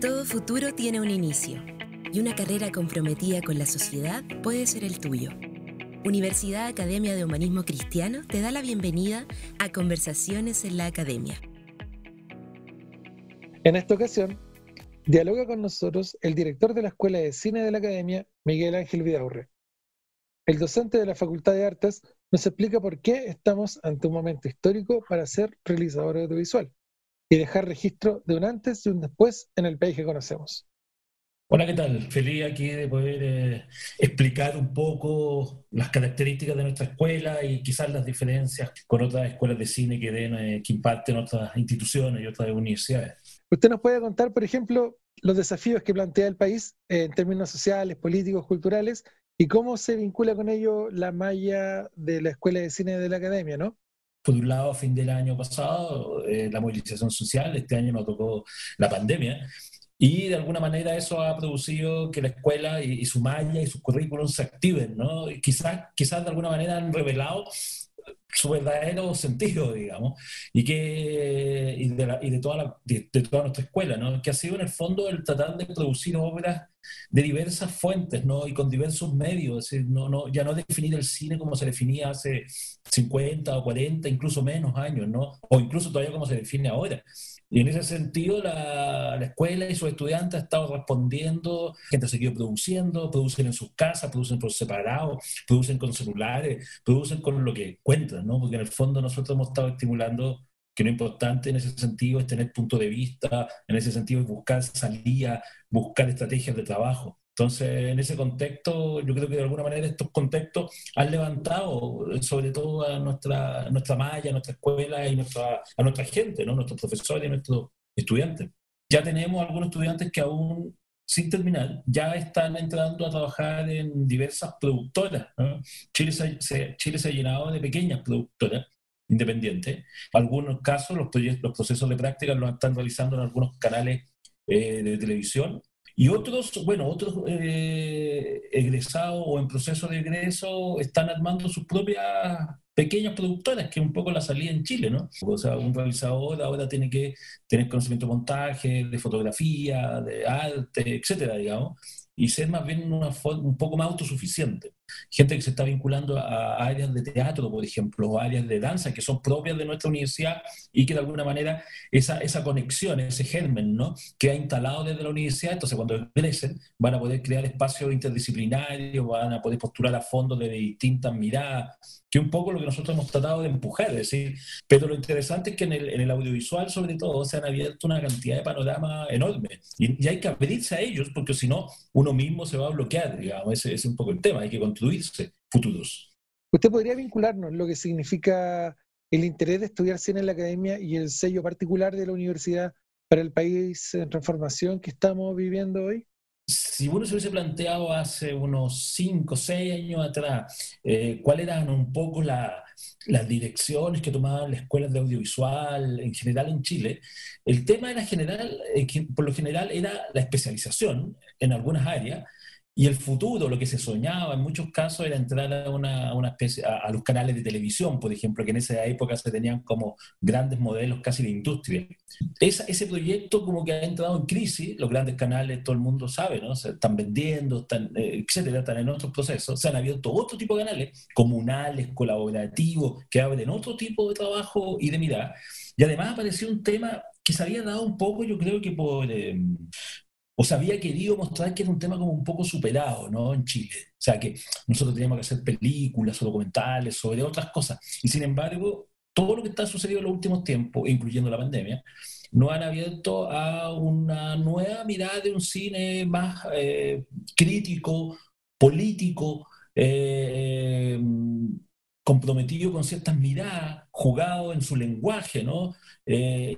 Todo futuro tiene un inicio y una carrera comprometida con la sociedad puede ser el tuyo. Universidad Academia de Humanismo Cristiano te da la bienvenida a Conversaciones en la Academia. En esta ocasión, dialoga con nosotros el director de la Escuela de Cine de la Academia, Miguel Ángel Vidaurre. El docente de la Facultad de Artes nos explica por qué estamos ante un momento histórico para ser realizador audiovisual y dejar registro de un antes y un después en el país que conocemos. Hola, ¿qué tal? Feliz aquí de poder eh, explicar un poco las características de nuestra escuela y quizás las diferencias con otras escuelas de cine que, den, eh, que imparten otras instituciones y otras universidades. ¿Usted nos puede contar, por ejemplo, los desafíos que plantea el país eh, en términos sociales, políticos, culturales y cómo se vincula con ello la malla de la Escuela de Cine de la Academia, ¿no? Por un lado, a fin del año pasado, la movilización social, este año nos tocó la pandemia, y de alguna manera eso ha producido que la escuela y, su malla y sus currículums se activen, ¿no? Y quizás, quizás de alguna manera han revelado su verdadero sentido, digamos, y, que, y, de, y de, toda la, de, toda nuestra escuela, ¿no? que ha sido en el fondo el tratar de producir obras de diversas fuentes ¿no? y con diversos medios, es decir, no, no, ya no definir el cine como se definía hace 50 o 40, incluso menos años, ¿no? o incluso todavía como se define ahora, y en ese sentido, la, la, escuela y sus estudiantes han estado respondiendo, gente ha seguido produciendo, producen en sus casas, producen por separado, producen con celulares, producen con lo que encuentran, ¿no? Porque en el fondo nosotros hemos estado estimulando que lo importante en ese sentido es tener punto de vista, en ese sentido es buscar salida, buscar estrategias de trabajo. Entonces, en ese contexto, yo creo que de alguna manera estos contextos han levantado sobre todo a nuestra, nuestra malla, nuestra escuela y nuestra, a nuestra gente, ¿no? nuestros profesores y nuestros estudiantes. Ya tenemos algunos estudiantes que aún sin terminar, ya están entrando a trabajar en diversas productoras. Chile, se, Chile se ha llenado de pequeñas productoras independientes. En algunos casos, los, los procesos de práctica los están realizando en algunos canales eh, de televisión y otros, bueno, otros eh, egresados o en proceso de egreso están armando sus propias pequeñas productoras, que es un poco la salida en Chile, ¿no? O sea, un realizador ahora tiene que tener conocimiento de montaje, de fotografía, de arte, etcétera, digamos, y ser más bien una un poco más autosuficiente. Gente que se está vinculando a áreas de teatro, por ejemplo, o áreas de danza que son propias de nuestra universidad y que de alguna manera esa, esa conexión, ese germen, ¿no? Que ha instalado desde la universidad, entonces cuando crecen van a poder crear espacios interdisciplinarios, van a poder postular a fondo de distintas miradas, que un poco lo que nosotros hemos tratado de empujar, es decir, pero lo interesante es que en el, en el audiovisual, sobre todo, se han abierto una cantidad de panoramas enormes y, hay que abrirse a ellos porque si no, uno mismo se va a bloquear, digamos, ese, es un poco el tema, hay que construirse futuros. ¿Usted podría vincularnos lo que significa el interés de estudiar cine en la academia y el sello particular de la universidad para el país en transformación que estamos viviendo hoy? si uno se hubiese planteado hace unos 5 o 6 años atrás eh, cuáles eran un poco las direcciones que tomaban las escuelas de audiovisual en general en Chile, el tema era general, eh, por lo general era la especialización en algunas áreas, y el futuro, lo que se soñaba en muchos casos era entrar a, una, una especie, a, los canales de televisión, por ejemplo, que en esa época se tenían como grandes modelos casi de industria. ese proyecto como que ha entrado en crisis, los grandes canales, todo el mundo sabe, ¿no? Se están vendiendo, están, eh, etcétera, están en otros procesos. Se han abierto otro tipo de canales, comunales, colaborativos, que abren otro tipo de trabajo y de mirada. Y además apareció un tema que se había dado un poco, yo creo que por, eh, o se había querido mostrar que era un tema como un poco superado, ¿no? En Chile. O sea, que nosotros teníamos que hacer películas o documentales sobre otras cosas. Y sin embargo, todo lo que está sucediendo en los últimos tiempos, incluyendo la pandemia, nos han abierto a una nueva mirada de un cine más eh, crítico, político, eh, comprometido con ciertas miradas, jugado en su lenguaje, ¿no? Eh,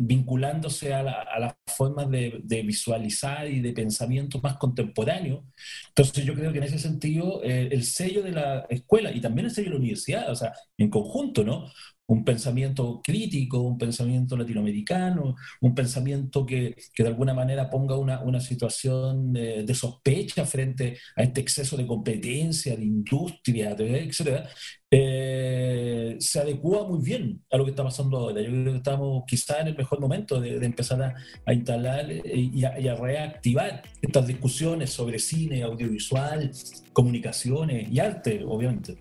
vinculándose a, las formas de, visualizar y de pensamiento más contemporáneo. Entonces yo creo que en ese sentido eh, el sello de la escuela y también el sello de la universidad, o sea, en conjunto, ¿no? un pensamiento crítico, un pensamiento latinoamericano, un pensamiento que, que de alguna manera ponga una, una situación de, de, sospecha frente a este exceso de competencia, de industria, etcétera, eh, se adecua muy bien a lo que está pasando ahora. Yo creo que estamos quizá en el mejor momento de, empezar a, instalar eh, y a, reactivar estas discusiones sobre cine, audiovisual, comunicaciones y arte, obviamente.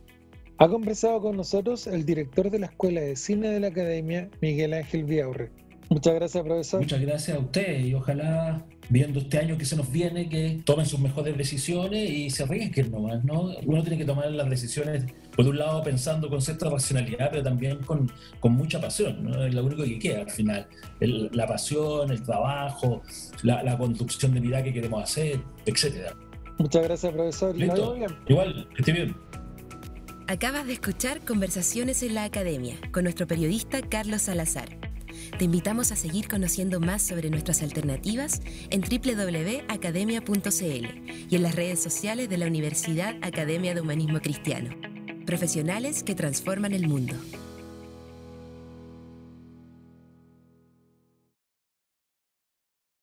Ha conversado con nosotros el director de la Escuela de Cine de la Academia, Miguel Ángel Viaurre. Muchas gracias, profesor. Muchas gracias a usted y ojalá, viendo este año que se nos viene, que tomen sus mejores decisiones y se arriesguen nomás, ¿no? Uno tiene que tomar las decisiones, por un lado, pensando con cierta racionalidad, pero también con, con mucha pasión, ¿no? Es lo único que queda al final. la pasión, el trabajo, la, la, construcción de vida que queremos hacer, etcétera. Muchas gracias, profesor. ¿Listo? Igual, que esté bien. Acabas de escuchar Conversaciones en la Academia con nuestro periodista Carlos Salazar. Te invitamos a seguir conociendo más sobre nuestras alternativas en www.academia.cl y en las redes sociales de la Universidad Academia de Humanismo Cristiano. Profesionales que transforman el mundo.